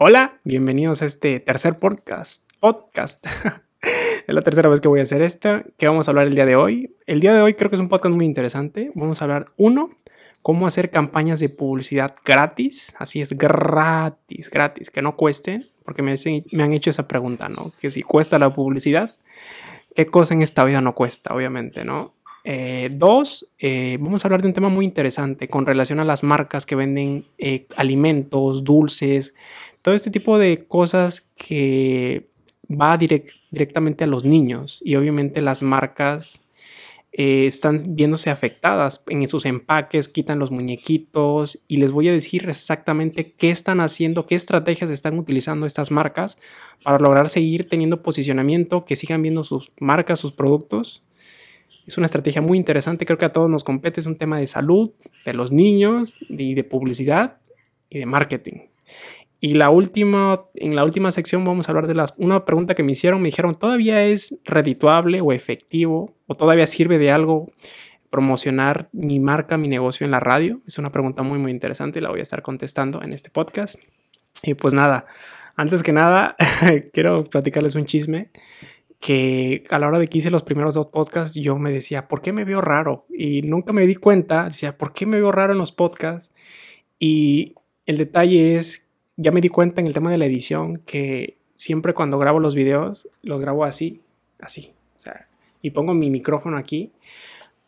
Hola, bienvenidos a este tercer podcast. Podcast. es la tercera vez que voy a hacer esto. ¿Qué vamos a hablar el día de hoy? El día de hoy creo que es un podcast muy interesante. Vamos a hablar, uno, cómo hacer campañas de publicidad gratis. Así es, gratis, gratis, que no cuesten. Porque me, me han hecho esa pregunta, ¿no? Que si cuesta la publicidad, ¿qué cosa en esta vida no cuesta? Obviamente, ¿no? Eh, dos, eh, vamos a hablar de un tema muy interesante con relación a las marcas que venden eh, alimentos, dulces, todo este tipo de cosas que va directamente a los niños y obviamente las marcas están viéndose afectadas en sus empaques, quitan los muñequitos y les voy a decir exactamente qué están haciendo, qué estrategias están utilizando estas marcas para lograr seguir teniendo posicionamiento, que sigan viendo sus marcas, sus productos es una estrategia muy interesante, creo que a todos nos compete, es un tema de salud, de los niños, y de publicidad y de marketing. Y la última, en la última sección vamos a hablar de las, una pregunta que me hicieron, me dijeron, ¿todavía es redituable o efectivo o todavía sirve de algo promocionar mi marca, mi negocio en la radio? Es una pregunta muy, muy interesante y la voy a estar contestando en este podcast. Y pues nada, antes que nada, quiero platicarles un chisme que a la hora de que hice los primeros dos podcasts, yo me decía, ¿por qué me veo raro? Y nunca me di cuenta, decía, ¿por qué me veo raro en los podcasts? Y el detalle es, ya me di cuenta en el tema de la edición que siempre cuando grabo los videos, los grabo así, así, o sea, y pongo mi micrófono aquí.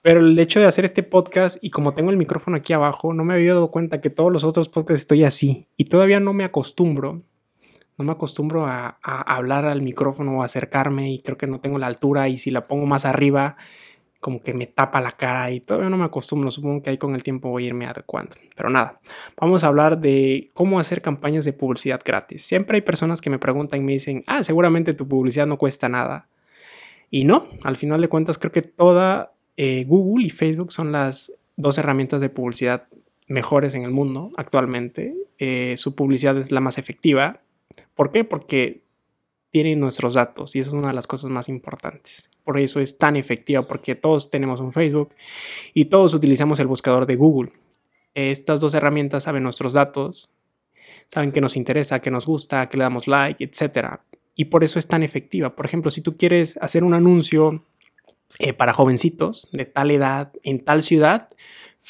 Pero el hecho de hacer este podcast y como tengo el micrófono aquí abajo, no me había dado cuenta que todos los otros podcasts estoy así y todavía no me acostumbro no me acostumbro a, hablar al micrófono o acercarme y creo que no tengo la altura y si la pongo más arriba como que me tapa la cara y todavía no me acostumbro, supongo que ahí con el tiempo voy a irme adecuando. Pero nada, vamos a hablar de cómo hacer campañas de publicidad gratis. Siempre hay personas que me preguntan y me dicen, ah, seguramente tu publicidad no cuesta nada. Y no, al final de cuentas creo que toda eh, Google y Facebook son las dos herramientas de publicidad mejores en el mundo actualmente. Eh, su publicidad es la más efectiva ¿Por qué? Porque tienen nuestros datos y eso es una de las cosas más importantes. Por eso es tan efectiva, porque todos tenemos un Facebook y todos utilizamos el buscador de Google. Estas dos herramientas saben nuestros datos, saben que nos interesa, que nos gusta, que le damos like, etc. Y por eso es tan efectiva. Por ejemplo, si tú quieres hacer un anuncio eh, para jovencitos de tal edad en tal ciudad,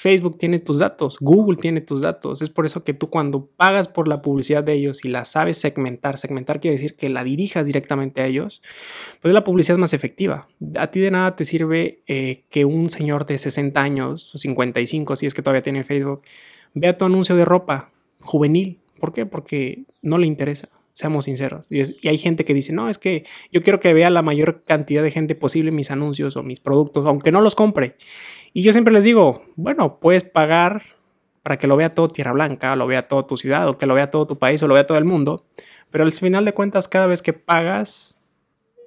Facebook tiene tus datos, Google tiene tus datos. Es por eso que tú cuando pagas por la publicidad de ellos y la sabes segmentar, segmentar quiere decir que la dirijas directamente a ellos, pues es la publicidad más efectiva. A ti de nada te sirve eh, que un señor de 60 años o 55, si es que todavía tiene Facebook, vea tu anuncio de ropa juvenil. ¿Por qué? Porque no le interesa seamos sinceros. Y, hay gente que dice, no, es que yo quiero que vea la mayor cantidad de gente posible mis anuncios o mis productos, aunque no los compre. Y yo siempre les digo, bueno, puedes pagar para que lo vea todo Tierra Blanca, lo vea todo tu ciudad, o que lo vea todo tu país, o lo vea todo el mundo. Pero al final de cuentas, cada vez que pagas,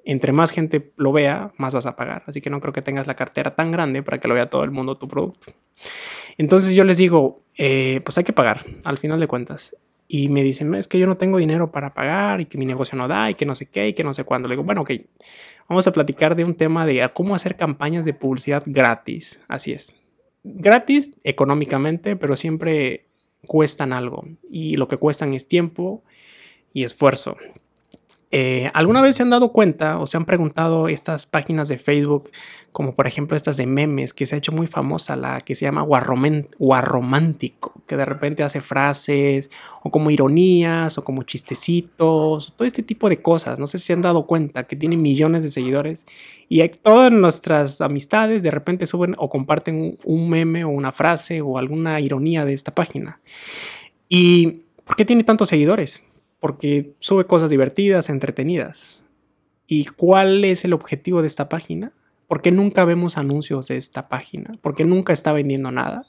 entre más gente lo vea, más vas a pagar. Así que no creo que tengas la cartera tan grande para que lo vea todo el mundo tu producto. Entonces yo les digo, eh, pues hay que pagar, al final de cuentas. Y me dicen, es que yo no tengo dinero para pagar y que mi negocio no da y que no sé qué y que no sé cuándo. Le digo, bueno, ok, vamos a platicar de un tema de cómo hacer campañas de publicidad gratis. Así es. Gratis económicamente, pero siempre cuestan algo. Y lo que cuestan es tiempo y esfuerzo. Eh, ¿Alguna vez se han dado cuenta o se han preguntado estas páginas de Facebook, como por ejemplo estas de memes, que se ha hecho muy famosa, la que se llama Guarromántico, que de repente hace frases o como ironías o como chistecitos, todo este tipo de cosas? No sé si se han dado cuenta que tiene millones de seguidores y todas nuestras amistades de repente suben o comparten un meme o una frase o alguna ironía de esta página. ¿Y por qué tiene tantos seguidores? Porque sube cosas divertidas, entretenidas. ¿Y cuál es el objetivo de esta página? ¿Por qué nunca vemos anuncios de esta página? ¿Por qué nunca está vendiendo nada?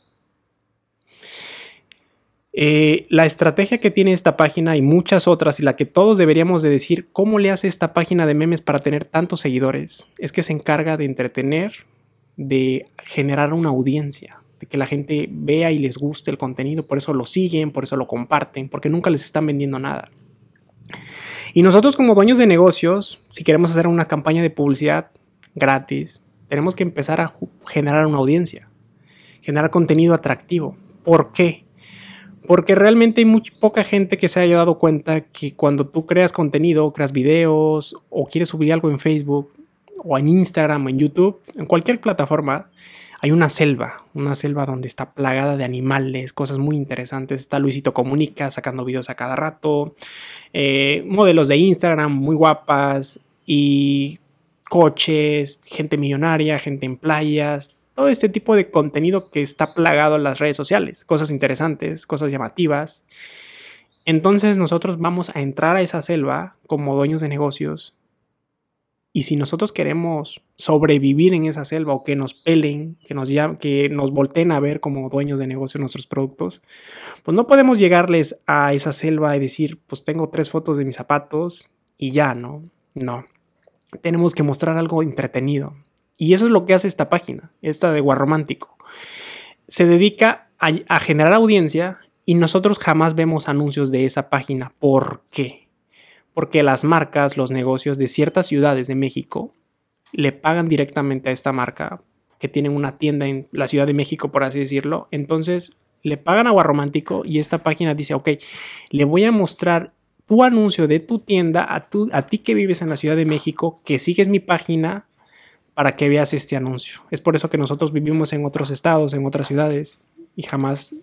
Eh, la estrategia que tiene esta página y muchas otras y la que todos deberíamos de decir cómo le hace esta página de memes para tener tantos seguidores es que se encarga de entretener, de generar una audiencia de que la gente vea y les guste el contenido, por eso lo siguen, por eso lo comparten, porque nunca les están vendiendo nada. Y nosotros como dueños de negocios, si queremos hacer una campaña de publicidad gratis, tenemos que empezar a generar una audiencia, generar contenido atractivo. ¿Por qué? Porque realmente hay muy poca gente que se haya dado cuenta que cuando tú creas contenido, creas videos o quieres subir algo en Facebook o en Instagram o en YouTube, en cualquier plataforma, hay una selva, una selva donde está plagada de animales, cosas muy interesantes. Está Luisito Comunica sacando videos a cada rato, eh, modelos de Instagram muy guapas y coches, gente millonaria, gente en playas, todo este tipo de contenido que está plagado en las redes sociales, cosas interesantes, cosas llamativas. Entonces nosotros vamos a entrar a esa selva como dueños de negocios y si nosotros queremos sobrevivir en esa selva o que nos pelen, que nos, que nos volteen a ver como dueños de negocio nuestros productos, pues no podemos llegarles a esa selva y decir, pues tengo tres fotos de mis zapatos y ya, ¿no? No. Tenemos que mostrar algo entretenido. Y eso es lo que hace esta página, esta de Guarromántico. Se dedica a, a generar audiencia y nosotros jamás vemos anuncios de esa página. ¿Por qué? Porque las marcas, los negocios de ciertas ciudades de México le pagan directamente a esta marca que tienen una tienda en la Ciudad de México, por así decirlo. Entonces le pagan agua romántico y esta página dice, ok, le voy a mostrar tu anuncio de tu tienda a, a ti que vives en la Ciudad de México, que sigues mi página para que veas este anuncio. Es por eso que nosotros vivimos en otros estados, en otras ciudades y jamás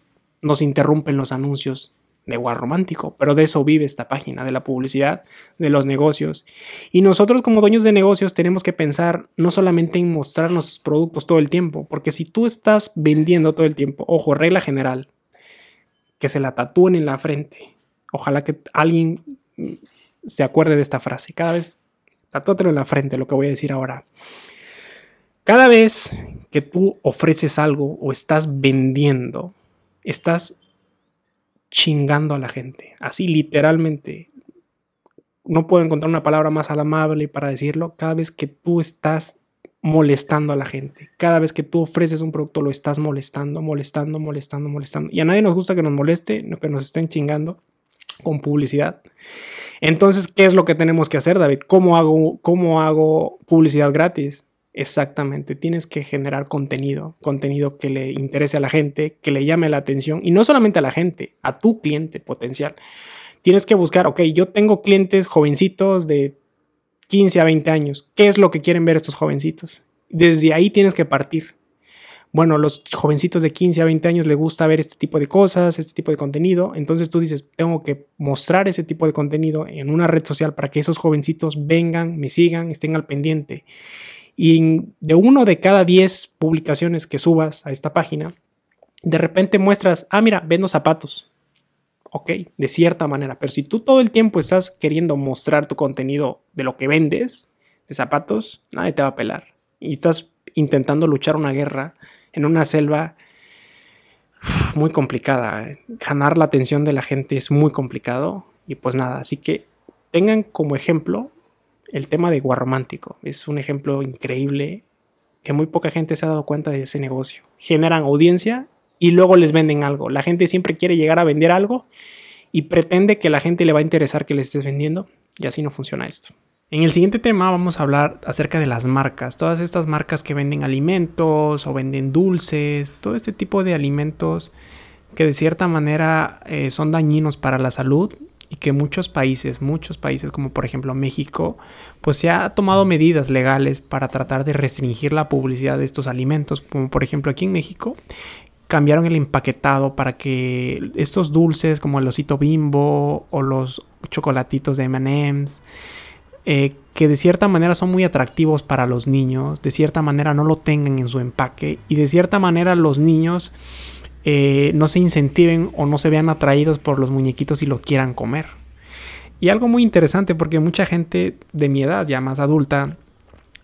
nos interrumpen los anuncios de War Romántico, pero de eso vive esta página, de la publicidad, de los negocios. Y nosotros como dueños de negocios tenemos que pensar no solamente en mostrar nuestros productos todo el tiempo, porque si tú estás vendiendo todo el tiempo, ojo, regla general, que se la tatúen en la frente. Ojalá que alguien se acuerde de esta frase. Cada vez, tatúatelo en la frente, lo que voy a decir ahora. Cada vez que tú ofreces algo o estás vendiendo, estás chingando a la gente. Así literalmente. No puedo encontrar una palabra más amable para decirlo. Cada vez que tú estás molestando a la gente. Cada vez que tú ofreces un producto lo estás molestando, molestando, molestando, molestando. Y a nadie nos gusta que nos moleste, que nos estén chingando con publicidad. Entonces, ¿qué es lo que tenemos que hacer, David? ¿Cómo hago, cómo hago publicidad gratis? Exactamente, tienes que generar contenido, contenido que le interese a la gente, que le llame la atención y no solamente a la gente, a tu cliente potencial. Tienes que buscar, ok, yo tengo clientes jovencitos de 15 a 20 años, ¿qué es lo que quieren ver estos jovencitos? Desde ahí tienes que partir. Bueno, los jovencitos de 15 a 20 años les gusta ver este tipo de cosas, este tipo de contenido, entonces tú dices, tengo que mostrar ese tipo de contenido en una red social para que esos jovencitos vengan, me sigan, estén al pendiente. Y de uno de cada 10 publicaciones que subas a esta página, de repente muestras, ah, mira, vendo zapatos. Ok, de cierta manera. Pero si tú todo el tiempo estás queriendo mostrar tu contenido de lo que vendes, de zapatos, nadie te va a pelar. Y estás intentando luchar una guerra en una selva muy complicada. Ganar la atención de la gente es muy complicado. Y pues nada, así que tengan como ejemplo el tema de Guarromántico es un ejemplo increíble que muy poca gente se ha dado cuenta de ese negocio. Generan audiencia y luego les venden algo. La gente siempre quiere llegar a vender algo y pretende que la gente le va a interesar que le estés vendiendo y así no funciona esto. En el siguiente tema vamos a hablar acerca de las marcas, todas estas marcas que venden alimentos o venden dulces, todo este tipo de alimentos que de cierta manera eh, son dañinos para la salud y que muchos países, muchos países como por ejemplo México, pues se ha tomado medidas legales para tratar de restringir la publicidad de estos alimentos, como por ejemplo aquí en México cambiaron el empaquetado para que estos dulces como el osito bimbo o los chocolatitos de M&M's eh, que de cierta manera son muy atractivos para los niños, de cierta manera no lo tengan en su empaque y de cierta manera los niños eh, no se incentiven o no se vean atraídos por los muñequitos y lo quieran comer. Y algo muy interesante porque mucha gente de mi edad, ya más adulta,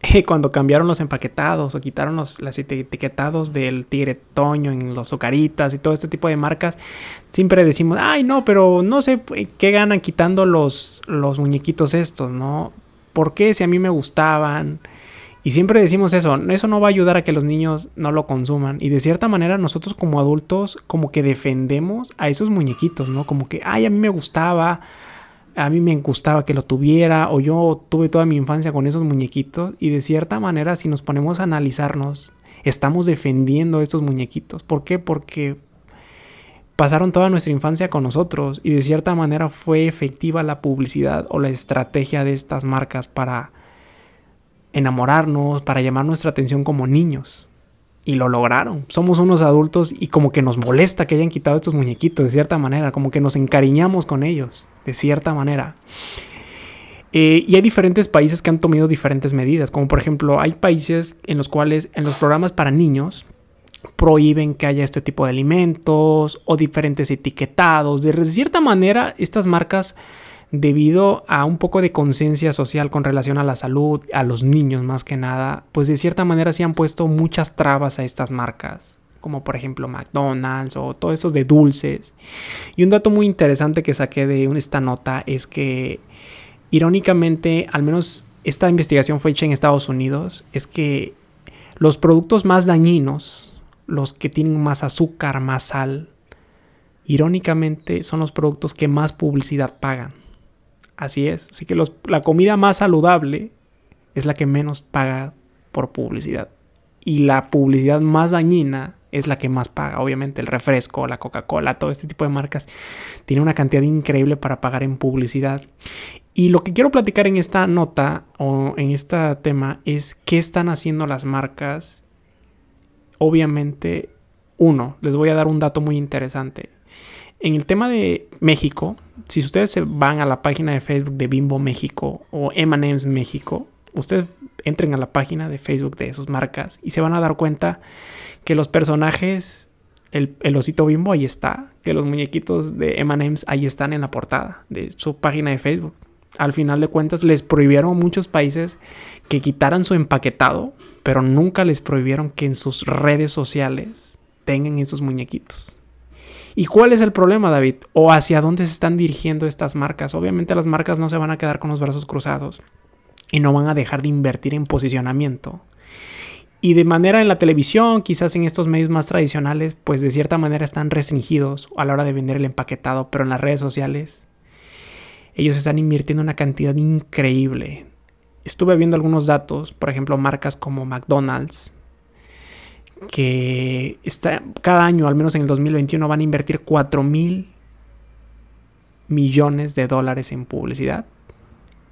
cuando cambiaron los empaquetados o quitaron los, etiquetados del tigre toño en los ocaritas y todo este tipo de marcas, siempre decimos, ay no, pero no sé qué ganan quitando los, los muñequitos estos, ¿no? ¿Por qué si a mí me gustaban? Y siempre decimos eso, eso no va a ayudar a que los niños no lo consuman. Y de cierta manera nosotros como adultos como que defendemos a esos muñequitos, ¿no? Como que, ay, a mí me gustaba, a mí me gustaba que lo tuviera, o yo tuve toda mi infancia con esos muñequitos. Y de cierta manera, si nos ponemos a analizarnos, estamos defendiendo a estos muñequitos. ¿Por qué? Porque pasaron toda nuestra infancia con nosotros y de cierta manera fue efectiva la publicidad o la estrategia de estas marcas para enamorarnos, para llamar nuestra atención como niños. Y lo lograron. Somos unos adultos y como que nos molesta que hayan quitado estos muñequitos de cierta manera, como que nos encariñamos con ellos de cierta manera. Eh, y hay diferentes países que han tomado diferentes medidas, como por ejemplo hay países en los cuales en los programas para niños prohíben que haya este tipo de alimentos o diferentes etiquetados. De cierta manera, estas marcas debido a un poco de conciencia social con relación a la salud, a los niños más que nada, pues de cierta manera se han puesto muchas trabas a estas marcas, como por ejemplo McDonald's o todos esos de dulces. Y un dato muy interesante que saqué de esta nota es que, irónicamente, al menos esta investigación fue hecha en Estados Unidos, es que los productos más dañinos, los que tienen más azúcar, más sal, irónicamente son los productos que más publicidad pagan. Así es. Así que la comida más saludable es la que menos paga por publicidad. Y la publicidad más dañina es la que más paga. Obviamente el refresco, la Coca-Cola, todo este tipo de marcas tiene una cantidad increíble para pagar en publicidad. Y lo que quiero platicar en esta nota o en este tema es qué están haciendo las marcas. Obviamente, uno, les voy a dar un dato muy interesante. En el tema de México, si ustedes se van a la página de Facebook de Bimbo México o M&M's México, ustedes entren a la página de Facebook de esas marcas y se van a dar cuenta que los personajes, el, el osito Bimbo ahí está, que los muñequitos de M&M's ahí están en la portada de su página de Facebook. Al final de cuentas les prohibieron a muchos países que quitaran su empaquetado, pero nunca les prohibieron que en sus redes sociales tengan esos muñequitos. ¿Y cuál es el problema, David? ¿O hacia dónde se están dirigiendo estas marcas? Obviamente las marcas no se van a quedar con los brazos cruzados y no van a dejar de invertir en posicionamiento. Y de manera en la televisión, quizás en estos medios más tradicionales, pues de cierta manera están restringidos a la hora de vender el empaquetado, pero en las redes sociales ellos están invirtiendo una cantidad increíble. Estuve viendo algunos datos, por ejemplo, marcas como McDonald's, que está, cada año, al menos en el 2021, van a invertir 4 mil millones de dólares en publicidad.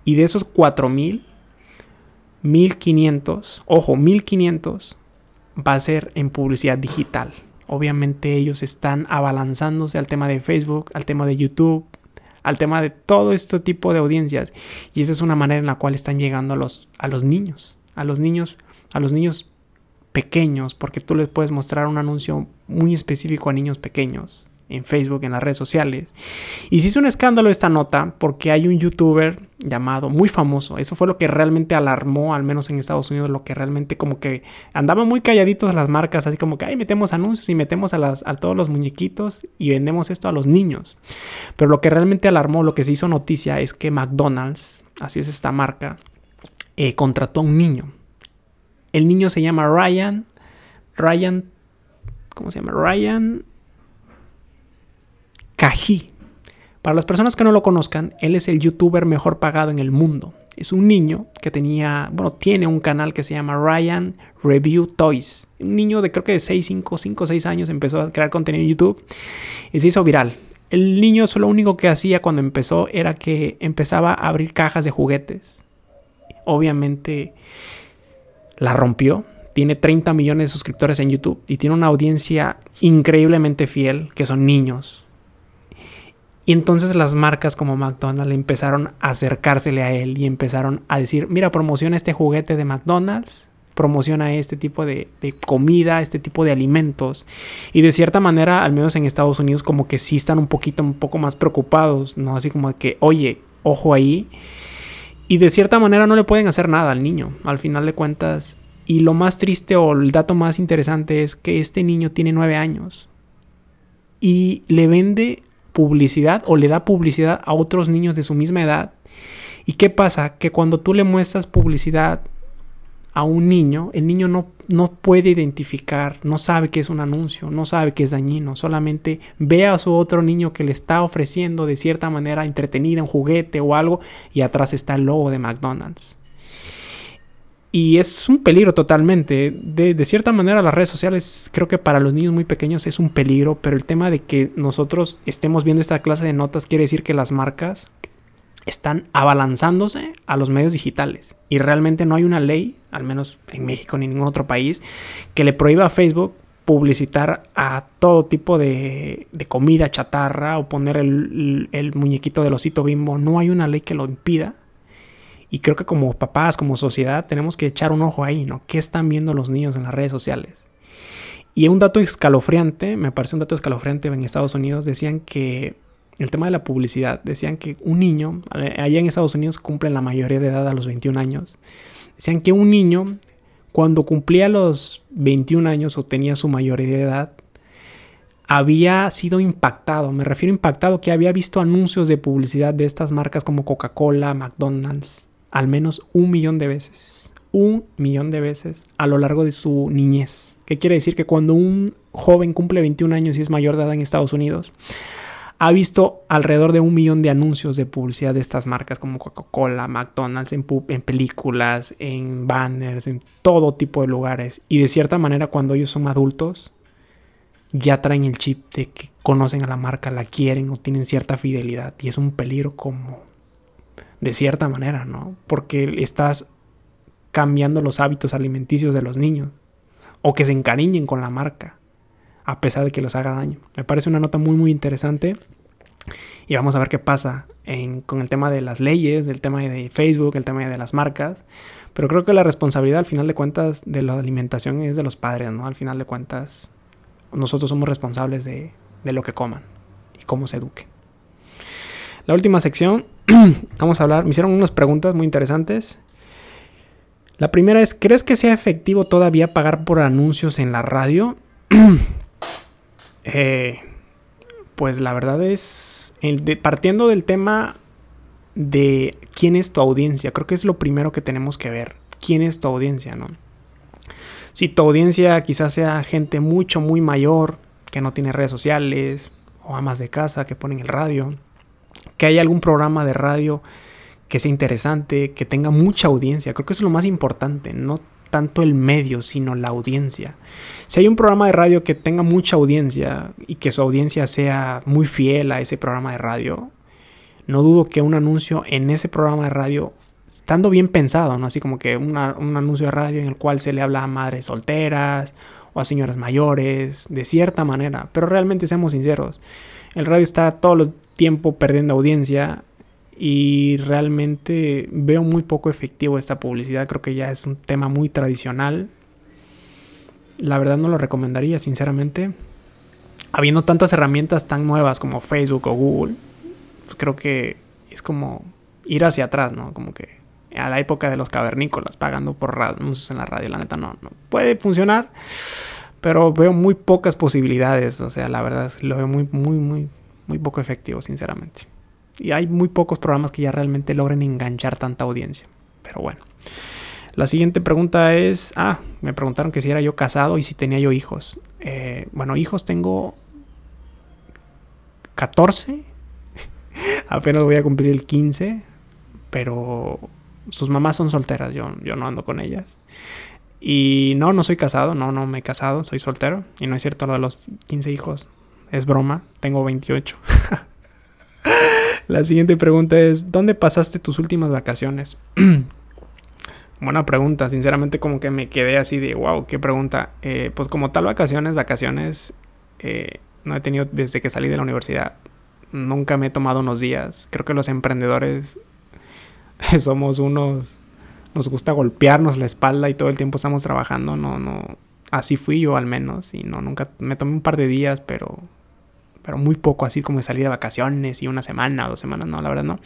Y de esos 4 mil, 1500, ojo, 1500 va a ser en publicidad digital. Obviamente ellos están abalanzándose al tema de Facebook, al tema de YouTube, al tema de todo este tipo de audiencias. Y esa es una manera en la cual están llegando a los, a los niños. A los niños, a los niños pequeños, porque tú les puedes mostrar un anuncio muy específico a niños pequeños en Facebook, en las redes sociales. Y se hizo un escándalo esta nota porque hay un youtuber llamado, muy famoso, eso fue lo que realmente alarmó, al menos en Estados Unidos, lo que realmente como que andaban muy calladitos las marcas, así como que, ay, metemos anuncios y metemos a, las, a todos los muñequitos y vendemos esto a los niños. Pero lo que realmente alarmó, lo que se hizo noticia es que McDonald's, así es esta marca, eh, contrató a un niño el niño se llama Ryan. Ryan. ¿Cómo se llama? Ryan. Kaji. Para las personas que no lo conozcan, él es el youtuber mejor pagado en el mundo. Es un niño que tenía, bueno, tiene un canal que se llama Ryan Review Toys. Un niño de creo que de 6, 5, 5, 6 años empezó a crear contenido en YouTube y se hizo viral. El niño lo único que hacía cuando empezó era que empezaba a abrir cajas de juguetes. Obviamente la rompió. Tiene 30 millones de suscriptores en YouTube y tiene una audiencia increíblemente fiel, que son niños. Y entonces las marcas como McDonald's empezaron a acercársele a él y empezaron a decir, mira, promociona este juguete de McDonald's, promociona este tipo de, de, comida, este tipo de alimentos. Y de cierta manera, al menos en Estados Unidos, como que sí están un poquito, un poco más preocupados, ¿no? Así como que, oye, ojo ahí. Y de cierta manera no le pueden hacer nada al niño, al final de cuentas. Y lo más triste o el dato más interesante es que este niño tiene nueve años y le vende publicidad o le da publicidad a otros niños de su misma edad. ¿Y qué pasa? Que cuando tú le muestras publicidad a un niño, el niño no, no puede identificar, no sabe que es un anuncio, no sabe que es dañino, solamente ve a su otro niño que le está ofreciendo de cierta manera entretenida un juguete o algo y atrás está el logo de McDonald's. Y es un peligro totalmente. De, de, cierta manera las redes sociales creo que para los niños muy pequeños es un peligro, pero el tema de que nosotros estemos viendo esta clase de notas quiere decir que las marcas están abalanzándose a los medios digitales. Y realmente no hay una ley, al menos en México ni en ningún otro país, que le prohíba a Facebook publicitar a todo tipo de, de comida chatarra o poner el, el, muñequito del osito bimbo. No hay una ley que lo impida. Y creo que como papás, como sociedad, tenemos que echar un ojo ahí, ¿no? ¿Qué están viendo los niños en las redes sociales? Y un dato escalofriante, me parece un dato escalofriante en Estados Unidos, decían que el tema de la publicidad. Decían que un niño, allá en Estados Unidos cumplen la mayoría de edad a los 21 años. Decían que un niño, cuando cumplía los 21 años o tenía su mayoría de edad, había sido impactado. Me refiero a impactado que había visto anuncios de publicidad de estas marcas como Coca-Cola, McDonald's, al menos un millón de veces. Un millón de veces a lo largo de su niñez. ¿Qué quiere decir? Que cuando un joven cumple 21 años y es mayor de edad en Estados Unidos, ha visto alrededor de un millón de anuncios de publicidad de estas marcas como Coca-Cola, McDonald's, en, películas, en banners, en todo tipo de lugares. Y de cierta manera cuando ellos son adultos, ya traen el chip de que conocen a la marca, la quieren o tienen cierta fidelidad. Y es un peligro como de cierta manera, ¿no? Porque estás cambiando los hábitos alimenticios de los niños. O que se encariñen con la marca a pesar de que los haga daño. Me parece una nota muy muy interesante y vamos a ver qué pasa con el tema de las leyes, del tema de Facebook, el tema de las marcas. Pero creo que la responsabilidad al final de cuentas de la alimentación es de los padres, ¿no? Al final de cuentas nosotros somos responsables de, de lo que coman y cómo se eduquen. La última sección, vamos a hablar, me hicieron unas preguntas muy interesantes. La primera es, ¿crees que sea efectivo todavía pagar por anuncios en la radio? Eh, pues la verdad es, partiendo del tema de quién es tu audiencia, creo que es lo primero que tenemos que ver. ¿Quién es tu audiencia, no? Si tu audiencia quizás sea gente mucho, muy mayor, que no tiene redes sociales, o amas de casa que ponen el radio, que haya algún programa de radio que sea interesante, que tenga mucha audiencia, creo que eso es lo más importante, no tanto el medio, sino la audiencia. Si hay un programa de radio que tenga mucha audiencia y que su audiencia sea muy fiel a ese programa de radio, no dudo que un anuncio en ese programa de radio, estando bien pensado, ¿no? Así como que un anuncio de radio en el cual se le habla a madres solteras o a señoras mayores, de cierta manera, pero realmente seamos sinceros, el radio está todo el tiempo perdiendo audiencia y realmente veo muy poco efectivo esta publicidad. Creo que ya es un tema muy tradicional. La verdad no lo recomendaría, sinceramente. Habiendo tantas herramientas tan nuevas como Facebook o Google, pues creo que es como ir hacia atrás, ¿no? Como que a la época de los cavernícolas, pagando por anuncios en la radio, la neta no, no puede funcionar, pero veo muy pocas posibilidades, o sea, la verdad lo veo muy, muy, muy, muy poco efectivo, sinceramente. Y hay muy pocos programas que ya realmente logren enganchar tanta audiencia. Pero bueno. La siguiente pregunta es, ah, me preguntaron que si era yo casado y si tenía yo hijos. Eh, bueno, hijos tengo 14. Apenas voy a cumplir el 15. Pero sus mamás son solteras, yo, yo no ando con ellas. Y no, no soy casado, no, no me he casado, soy soltero. Y no es cierto lo de los 15 hijos, es broma, tengo 28. La siguiente pregunta es, ¿dónde pasaste tus últimas vacaciones? Buena pregunta, sinceramente como que me quedé así de, wow, qué pregunta. Eh, pues como tal vacaciones, vacaciones, eh, no he tenido desde que salí de la universidad. Nunca me he tomado unos días. Creo que los emprendedores somos unos... Nos gusta golpearnos la espalda y todo el tiempo estamos trabajando. No, no. Así fui yo al menos. Y no, nunca me tomé un par de días, pero pero muy poco, así como de salir de vacaciones y una semana o dos semanas, no, la verdad no.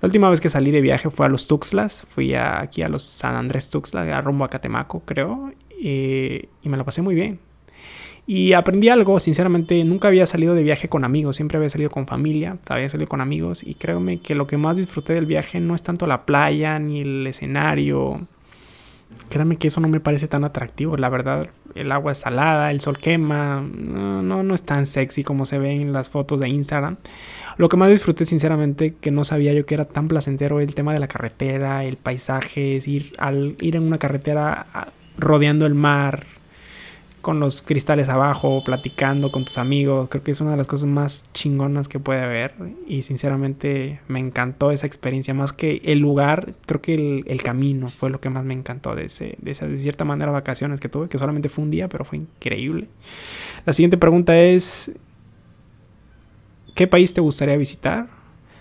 La última vez que salí de viaje fue a los Tuxtlas, fui aquí a los San Andrés Tuxtlas, a rumbo a Catemaco, creo, y, y me lo pasé muy bien. Y aprendí algo, sinceramente, nunca había salido de viaje con amigos, siempre había salido con familia, había salido con amigos y créeme que lo que más disfruté del viaje no es tanto la playa ni el escenario. Créanme que eso no me parece tan atractivo, la verdad. El agua es salada, el sol quema, no, no, no es tan sexy como se ve en las fotos de Instagram. Lo que más disfruté sinceramente, que no sabía yo que era tan placentero, el tema de la carretera, el paisaje, es ir, al ir en una carretera rodeando el mar, con los cristales abajo, platicando con tus amigos. Creo que es una de las cosas más chingonas que puede haber. Y sinceramente me encantó esa experiencia. Más que el lugar, creo que el, camino fue lo que más me encantó de, ese, de esa, de cierta manera, vacaciones que tuve. Que solamente fue un día, pero fue increíble. La siguiente pregunta es, ¿qué país te gustaría visitar?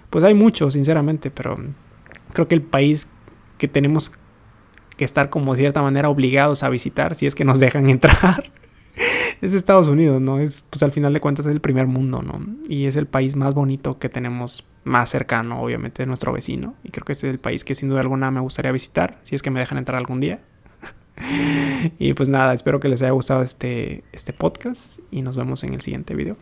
Pues hay muchos, sinceramente, pero creo que el país que tenemos que estar como de cierta manera obligados a visitar si es que nos dejan entrar. es Estados Unidos, ¿no? Es, pues al final de cuentas es el primer mundo, ¿no? Y es el país más bonito que tenemos más cercano, obviamente, de nuestro vecino. Y creo que ese es el país que sin duda alguna me gustaría visitar, si es que me dejan entrar algún día. y pues nada, espero que les haya gustado este, este podcast y nos vemos en el siguiente video.